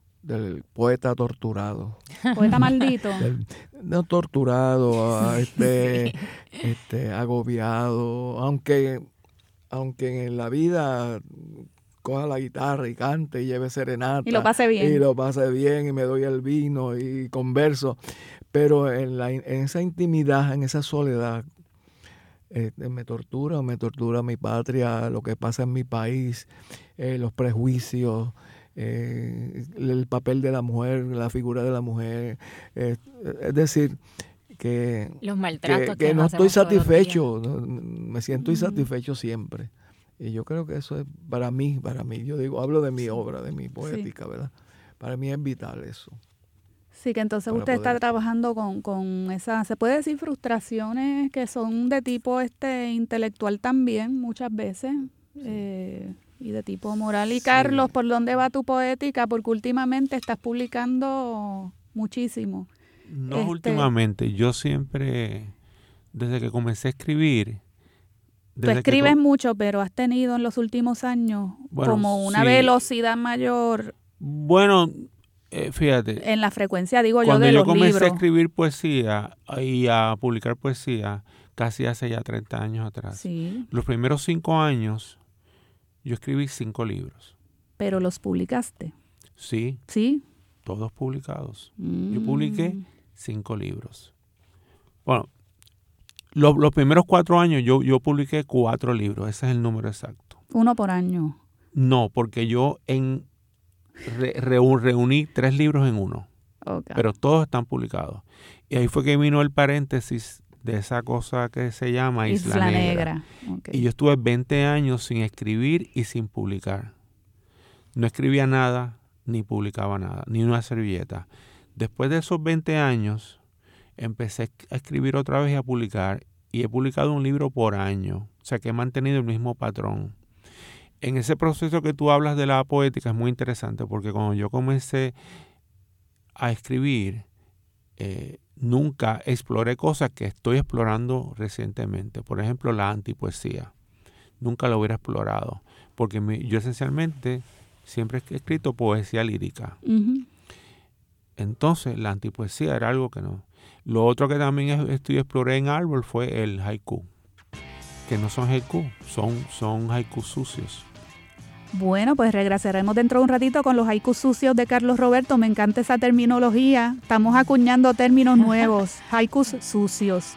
poeta torturado. Poeta maldito. [laughs] no torturado, este, este, agobiado, aunque, aunque en la vida coja la guitarra y cante y lleve serenata. Y lo pase bien. Y lo pase bien y me doy el vino y converso. Pero en, la, en esa intimidad, en esa soledad, este, me tortura, me tortura mi patria, lo que pasa en mi país, eh, los prejuicios, eh, el papel de la mujer, la figura de la mujer. es decir, que, los maltratos que, no estoy satisfecho, me siento insatisfecho siempre. Y yo creo que eso es para mí, para mí, yo digo, hablo de mi obra, de mi poética, ¿verdad? Para mí es vital eso. Sí, que entonces usted está trabajando con, con esa, se puede decir frustraciones que son de tipo este intelectual también, muchas veces, eh, y de tipo moral. Y Carlos, ¿por dónde va tu poética? Porque últimamente estás publicando muchísimo. No este últimamente, yo siempre, desde que comencé a escribir, Tú escribes mucho, pero has tenido en los últimos años como una velocidad mayor. Bueno, eh, fíjate. En la frecuencia, digo yo, de los libros. Cuando yo comencé a escribir poesía y a publicar poesía, casi hace ya 30 años atrás. Sí. Los primeros cinco años, yo escribí cinco libros. ¿Pero los publicaste? Sí. ¿Sí? Todos publicados. Yo publiqué mm. cinco libros. Bueno, los, primeros cuatro años yo, yo publiqué cuatro libros, ese es el número exacto. ¿Uno por año? No, porque yo en reuní tres libros en uno. Pero todos están publicados. Y ahí fue que vino el paréntesis de esa cosa que se llama Isla, Negra. Y yo estuve 20 años sin escribir y sin publicar. No escribía nada, ni publicaba nada, ni una servilleta. Después de esos 20 años, empecé a escribir otra vez y a publicar y he publicado un libro por año, o sea que he mantenido el mismo patrón. En ese proceso que tú hablas de la poética es muy interesante porque cuando yo comencé a escribir, eh, nunca exploré cosas que estoy explorando recientemente. Por ejemplo, la antipoesía. Nunca lo hubiera explorado porque yo esencialmente siempre he escrito poesía lírica. Entonces, la antipoesía era algo que no. Lo otro que también estudié, exploré en árbol fue el haiku, que no son haiku, son, son haiku sucios. Bueno, pues regresaremos dentro de un ratito con los haikus sucios de Carlos Roberto. Me encanta esa terminología. Estamos acuñando términos nuevos, [laughs] haikus sucios.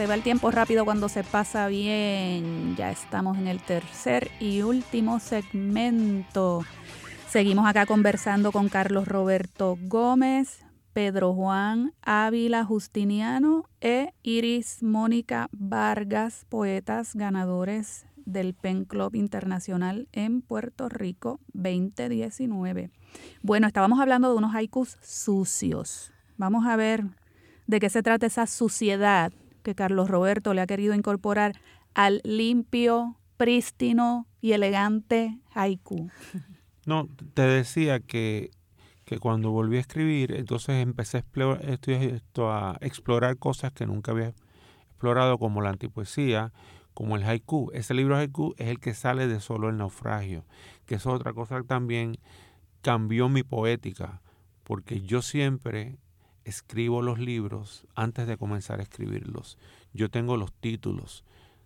Se va el tiempo rápido cuando se pasa bien. Ya estamos en el tercer y último segmento. Seguimos acá conversando con Carlos Roberto Gómez, Pedro Juan Ávila Justiniano e Iris Mónica Vargas, poetas ganadores del Pen Club Internacional en Puerto Rico 2019. Bueno, estábamos hablando de unos haikus sucios. Vamos a ver de qué se trata esa suciedad que Carlos Roberto le ha querido incorporar al limpio, prístino y elegante haiku. [laughs] No, te decía que, que cuando volví a escribir, entonces empecé a explorar, cosas que nunca había explorado, como la antipoesía, como el haiku. Ese libro haiku es el que sale de solo el naufragio, que es otra cosa que también cambió mi poética, porque yo siempre escribo los libros antes de comenzar a escribirlos. Yo tengo los títulos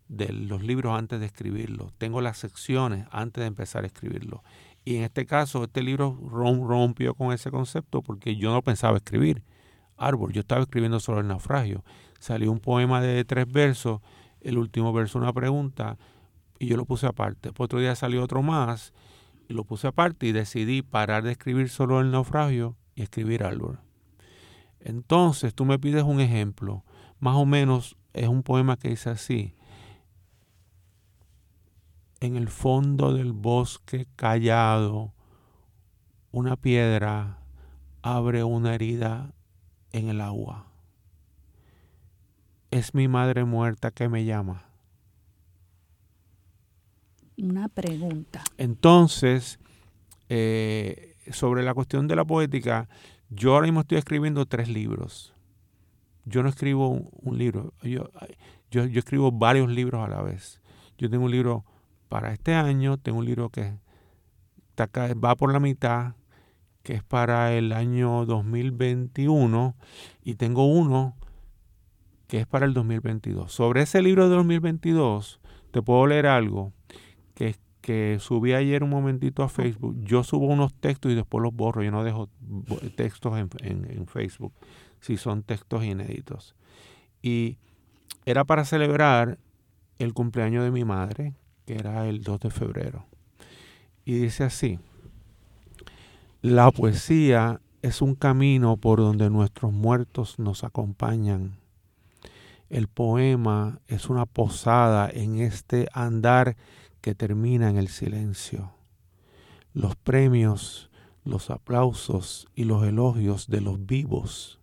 de los libros antes de escribirlos, tengo las secciones antes de empezar a escribirlos. Y en este caso, este libro rompió con ese concepto porque yo no pensaba escribir árbol, yo estaba escribiendo sobre el naufragio. Salió un poema de tres versos, el último verso una pregunta, y yo lo puse aparte. otro día salió otro más, y lo puse aparte y decidí parar de escribir solo el naufragio y escribir árbol. Entonces tú me pides un ejemplo, más o menos es un poema que dice así, en el fondo del bosque callado, una piedra abre una herida en el agua. Es mi madre muerta que me llama. Una pregunta. Entonces, eh, sobre la cuestión de la poética, yo ahora mismo estoy escribiendo tres libros. Yo no escribo un, libro, yo, yo, escribo varios libros a la vez. Yo tengo un libro para este año, tengo un libro que va por la mitad, que es para el año 2021, y tengo uno que es para el 2022. Sobre ese libro de 2022, te puedo leer algo que, subí ayer un momentito a Facebook. Yo subo unos textos y después los borro. Yo no dejo textos en, en Facebook si son textos inéditos. Y era para celebrar el cumpleaños de mi madre, que era el 2 de febrero. Y dice así, la poesía es un camino por donde nuestros muertos nos acompañan. El poema es una posada en este andar que termina en el silencio. Los premios, los aplausos y los elogios de los vivos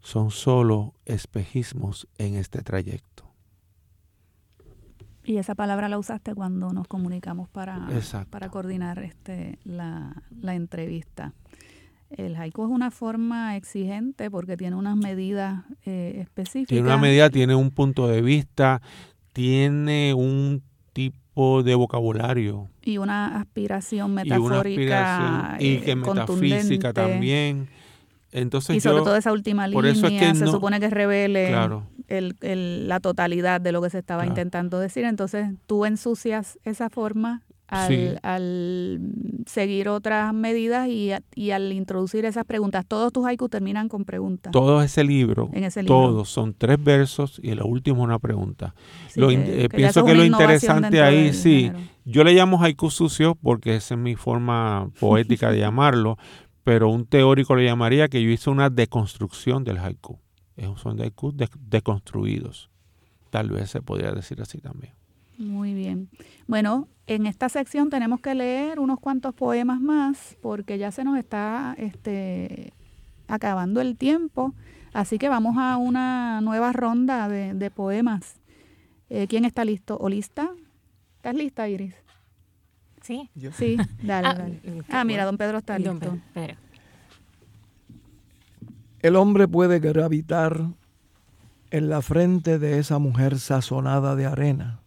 son solo espejismos en este trayecto. Y esa palabra la usaste cuando nos comunicamos para, para coordinar este, la, la entrevista. El haiku es una forma exigente porque tiene unas medidas eh, específicas. Tiene una medida, tiene un punto de vista, tiene un tipo de vocabulario. Y una aspiración metafórica. Y, que metafísica también. Entonces y sobre todo esa última línea se supone que revele la totalidad de lo que se estaba intentando decir. Entonces tú ensucias esa forma al, seguir otras medidas y, al introducir esas preguntas. Todos tus haikus terminan con preguntas. Todo ese libro, en ese libro. todos son tres versos y el último una pregunta. Eh, pienso que lo interesante ahí, sí, yo le llamo haiku sucio porque esa es mi forma poética de [laughs] llamarlo, pero un teórico le llamaría que yo hice una deconstrucción del haiku. Son haikus deconstruidos. Tal vez se podría decir así también. Muy bien. Bueno, en esta sección tenemos que leer unos cuantos poemas más porque ya se nos está este, acabando el tiempo. Así que vamos a una nueva ronda de, poemas. Eh, ¿Quién está listo o lista? ¿Estás lista, Iris? Sí. Sí, [laughs] dale, ah, dale. Ah, mira, don Pedro está listo. El hombre puede gravitar en la frente de esa mujer sazonada de arena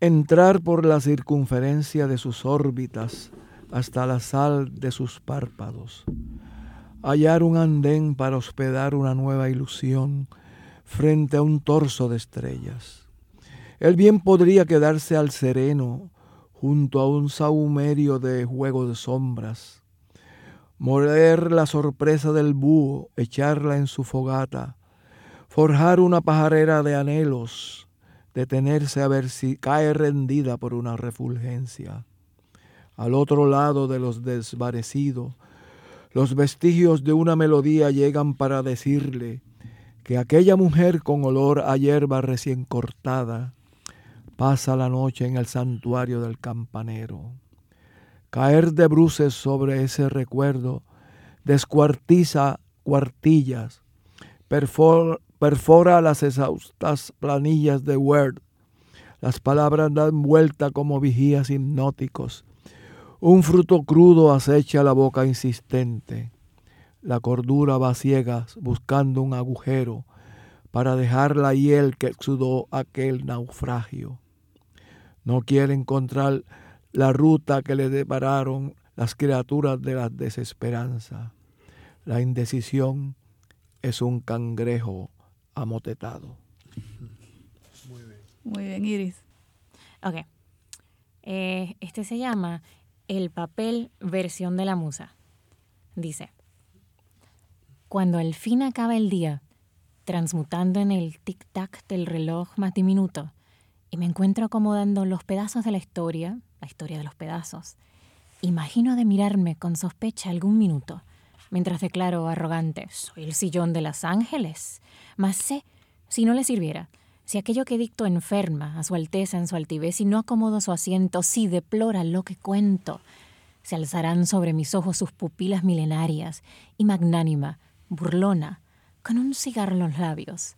entrar por la circunferencia de sus órbitas hasta la sal de sus párpados, hallar un andén para hospedar una nueva ilusión frente a un torso de estrellas. Él bien podría quedarse al sereno junto a un saumerio de juego de sombras, moler la sorpresa del búho, echarla en su fogata, forjar una pajarera de anhelos, detenerse a ver si cae rendida por una refulgencia. Al otro lado de los desvanecidos, los vestigios de una melodía llegan para decirle que aquella mujer con olor a hierba recién cortada pasa la noche en el santuario del campanero. Caer de bruces sobre ese recuerdo descuartiza cuartillas, perfora, las exhaustas planillas de Word. Las palabras dan vuelta como vigías hipnóticos. Un fruto crudo acecha la boca insistente. La cordura va ciegas buscando un agujero para dejar la hiel que exudó aquel naufragio. No quiere encontrar la ruta que le depararon las criaturas de la desesperanza. La indecisión es un cangrejo amotetado. Muy bien. Muy bien, Iris. Ok. Eh, este se llama El papel versión de la musa. Dice, cuando al fin acaba el día, transmutando en el tic-tac del reloj más diminuto, y me encuentro acomodando los pedazos de la historia, la historia de los pedazos. Imagino de mirarme con sospecha algún minuto, mientras declaro arrogante, soy el sillón de los ángeles. Mas sé, si no le sirviera, si aquello que dicto enferma a su alteza en su altivez y no acomodo su asiento, si deplora lo que cuento, se alzarán sobre mis ojos sus pupilas milenarias y magnánima, burlona, con un cigarro en los labios.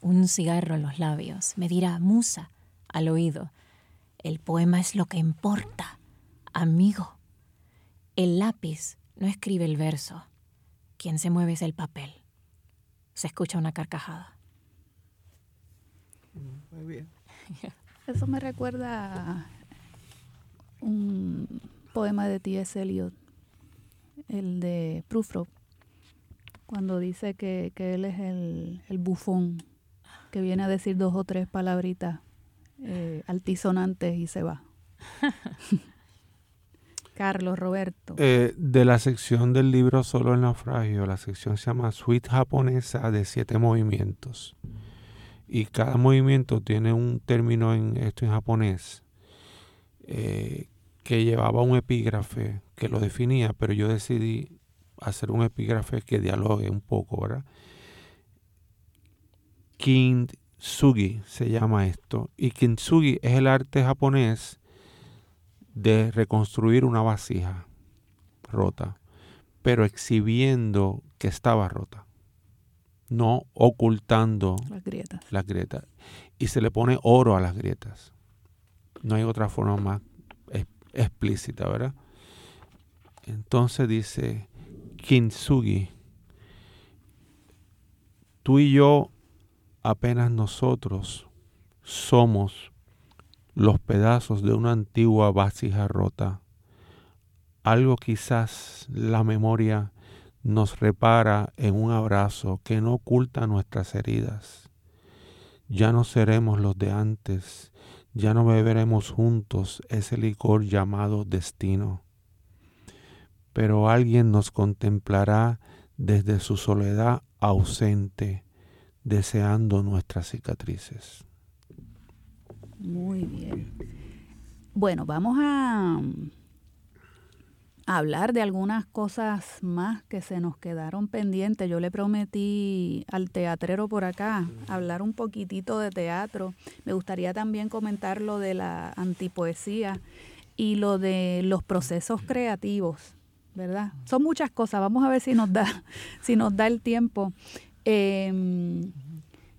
Un cigarro en los labios. Me dirá, musa, al oído. El poema es lo que importa, amigo. El lápiz no escribe el verso. Quien se mueve es el papel. Se escucha una carcajada. Muy bien. [laughs] Eso me recuerda a un poema de T.S. Eliot, el de Prufrock, cuando dice que, él es el, el, bufón, que viene a decir dos o tres palabritas eh, altisonantes y se va. [laughs] Carlos, Roberto. Eh, de la sección del libro Solo el naufragio, la sección se llama Suite japonesa de siete movimientos. Y cada movimiento tiene un término en esto en japonés eh, que llevaba un epígrafe que lo definía, pero yo decidí hacer un epígrafe que dialogue un poco, ¿verdad? Kintsugi se llama esto. Y kintsugi es el arte japonés de reconstruir una vasija rota, pero exhibiendo que estaba rota, no ocultando las grietas. Las grietas. Y se le pone oro a las grietas. No hay otra forma más explícita, ¿verdad? Entonces dice Kintsugi, tú y yo, apenas nosotros, somos los pedazos de una antigua vasija rota. Algo quizás la memoria nos repara en un abrazo que no oculta nuestras heridas. Ya no seremos los de antes, ya no beberemos juntos ese licor llamado destino. Pero alguien nos contemplará desde su soledad ausente, deseando nuestras cicatrices. Muy bien. Bueno, vamos a, hablar de algunas cosas más que se nos quedaron pendientes. Yo le prometí al teatrero por acá hablar un poquitito de teatro. Me gustaría también comentar lo de la antipoesía y lo de los procesos creativos, ¿verdad? Son muchas cosas. Vamos a ver si nos da, [laughs] si nos da el tiempo. Eh,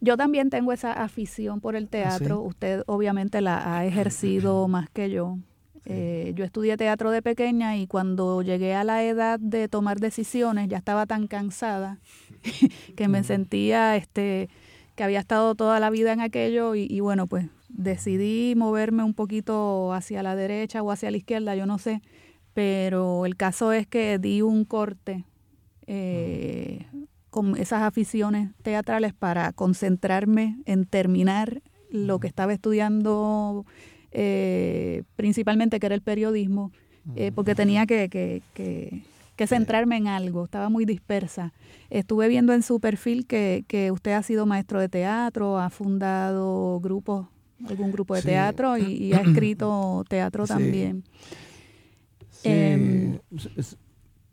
yo también tengo esa afición por el teatro. Usted obviamente la ha ejercido más que yo. Eh, yo estudié teatro de pequeña y cuando llegué a la edad de tomar decisiones ya estaba tan cansada [laughs] que me sentía este que había estado toda la vida en aquello y, y, bueno pues decidí moverme un poquito hacia la derecha o hacia la izquierda yo no sé. Pero el caso es que di un corte eh, con esas aficiones teatrales para concentrarme en terminar lo que estaba estudiando eh, principalmente, que era el periodismo, eh, porque tenía que, que centrarme en algo, estaba muy dispersa. Estuve viendo en su perfil que, que usted ha sido maestro de teatro, ha fundado grupos, algún grupo de teatro y, ha [clears throat] escrito teatro también.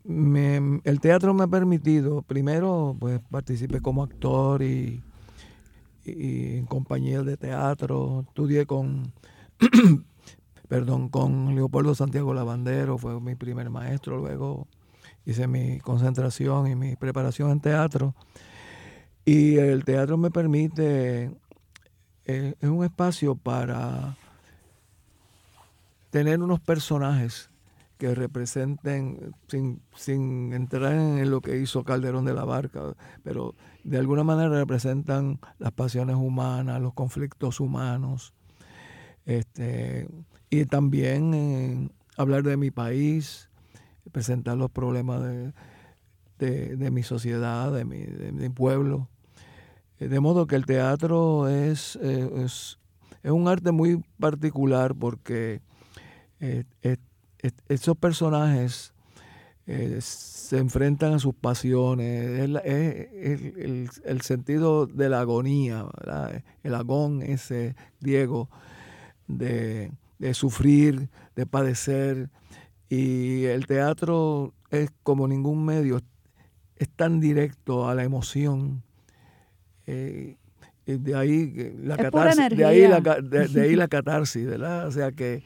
El teatro me ha permitido, primero, pues participé como actor y, en compañías de teatro, estudié con, [clears throat] perdón, con Leopoldo Santiago Lavandero, fue mi primer maestro, luego hice mi concentración y mi preparación en teatro. Y el teatro me permite, eh, es un espacio para tener unos personajes que representen, sin, sin entrar en lo que hizo Calderón de la Barca, pero de alguna manera representan las pasiones humanas, los conflictos humanos, este, y también eh, hablar de mi país, presentar los problemas de, mi sociedad, de mi, de mi, pueblo. De modo que el teatro es, eh, es, es un arte muy particular porque eh, esos personajes eh, se enfrentan a sus pasiones, es, el, sentido de la agonía, el agón ese griego de, sufrir, de padecer. Y el teatro es como ningún medio, es tan directo a la emoción. Eh, de ahí la catarsis, de ahí la, de ahí la catarsis, ¿verdad? O sea que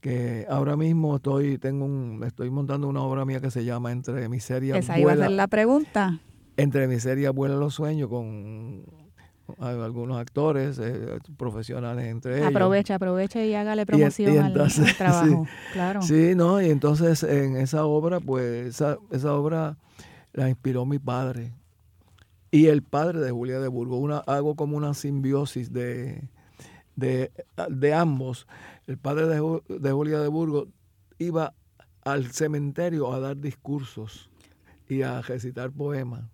que ahora mismo estoy tengo un estoy montando una obra mía que se llama Entre miseria Esa iba a ser la pregunta. Entre miseria vuela los sueños con algunos actores eh, profesionales entre ellos. Aprovecha, aprovecha y hágale promoción al, [laughs] trabajo, sí, claro. Sí, no, y entonces en esa obra, pues esa, esa obra la inspiró mi padre y el padre de Julia de Burgos. Una, hago como una simbiosis de, de, de ambos el padre de, de Julia de Burgos iba al cementerio a dar discursos y a recitar poemas.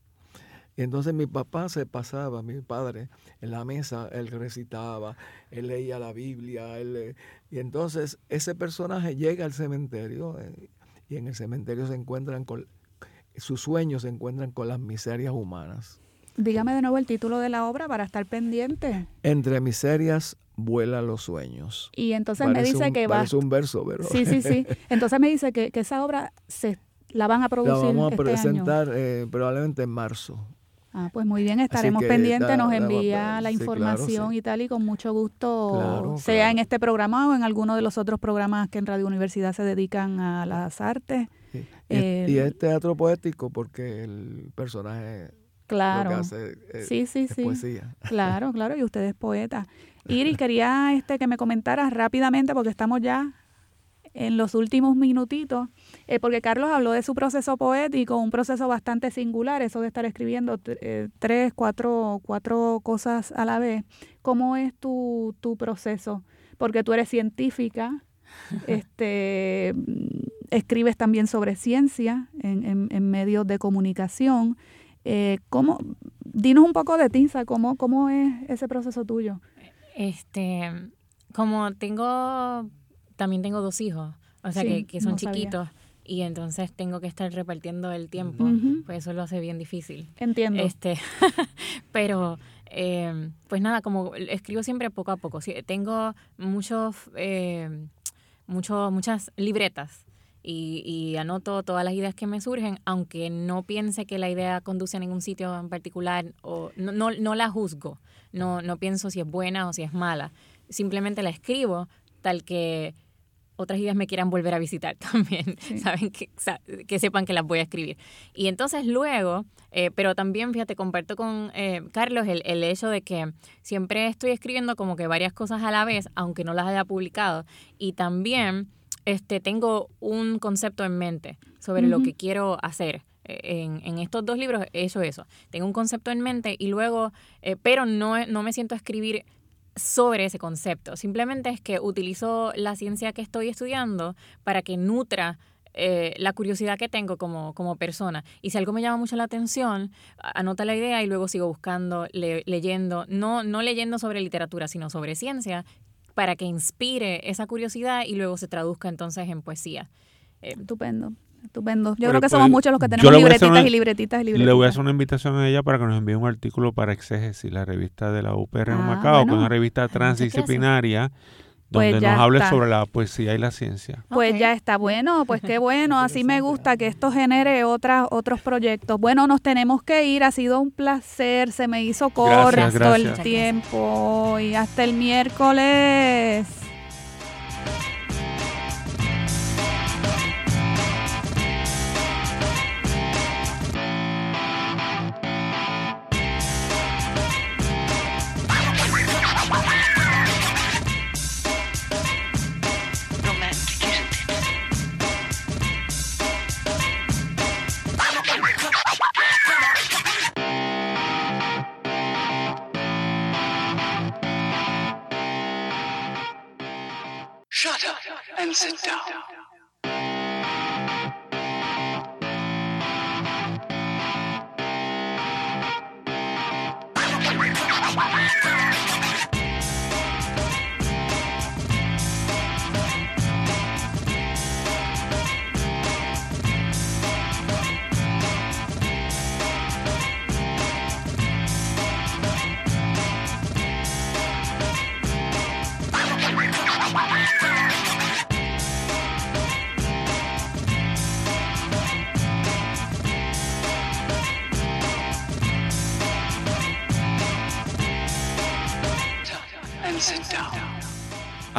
Y entonces mi papá se pasaba, mi padre, en la mesa, él recitaba, él leía la Biblia, él, y entonces ese personaje llega al cementerio eh, y en el cementerio se encuentran con, sus sueños se encuentran con las miserias humanas. Dígame de nuevo el título de la obra para estar pendiente. Entre miserias vuela los sueños. Y entonces me dice que va. Es un verso, ¿verdad? Sí, sí, sí. [laughs] Entonces me dice que, esa obra se la van a producir. La vamos a este presentar eh, probablemente en marzo. Ah, pues muy bien, estaremos pendientes, nos envía la, información y tal, y con mucho gusto, sea en este programa o en alguno de los otros programas que en Radio Universidad se dedican a las artes. Y es teatro poético porque el personaje Claro. Eh, sí, sí, sí. Poesía. Claro, claro, y usted es poeta. [laughs] Iris, quería este que me comentaras rápidamente porque estamos ya en los últimos minutitos, eh, porque Carlos habló de su proceso poético, un proceso bastante singular, eso de estar escribiendo eh, tres, cuatro, cuatro cosas a la vez. ¿Cómo es tu, tu proceso? Porque tú eres científica, [laughs] este, escribes también sobre ciencia en, en, en medios de comunicación. Eh, ¿cómo, dinos un poco de Tinsa, ¿cómo, ¿cómo es ese proceso tuyo? Este, como tengo, también tengo dos hijos, o sea, que, que, son chiquitos. Y entonces tengo que estar repartiendo el tiempo, pues eso lo hace bien difícil. Entiendo. Este, [laughs] pero eh, pues nada, como escribo siempre poco a poco. tengo muchos, eh, muchas libretas y, anoto todas las ideas que me surgen, aunque no piense que la idea conduce a ningún sitio en particular o no, no, no la juzgo, no, no pienso si es buena o si es mala, simplemente la escribo tal que otras ideas me quieran volver a visitar [laughs] también, saben que, que, sepan que las voy a escribir. Y entonces luego, eh, pero también, fíjate, comparto con eh, Carlos el, el, hecho de que siempre estoy escribiendo como que varias cosas a la vez, aunque no las haya publicado. Y también este, tengo un concepto en mente sobre lo que quiero hacer. Eh, en, en, estos dos libros hecho eso. Tengo un concepto en mente y luego, eh, pero no, no me siento a escribir sobre ese concepto. Simplemente es que utilizo la ciencia que estoy estudiando para que nutra eh, la curiosidad que tengo como, como persona. Y si algo me llama mucho la atención, anota la idea y luego sigo buscando, leyendo, no, no leyendo sobre literatura, sino sobre ciencia, para que inspire esa curiosidad y luego se traduzca entonces en poesía. Eh, Estupendo. Estupendo. Yo Pero creo que pues, somos muchos los que tenemos libretitas una- y libretitas y libretitas. Le voy a hacer una invitación a ella para que nos envíe un artículo para Exégesis, la revista de la UPR en Ah, Macao, que es una revista transdisciplinaria donde ya nos hable está. sobre la poesía y la ciencia. Pues ya está. Bueno, pues qué [laughs] bueno, así me gusta que esto genere otras otros proyectos. Bueno, nos tenemos que ir, ha sido un placer, se me hizo corto el tiempo. Y hasta el miércoles.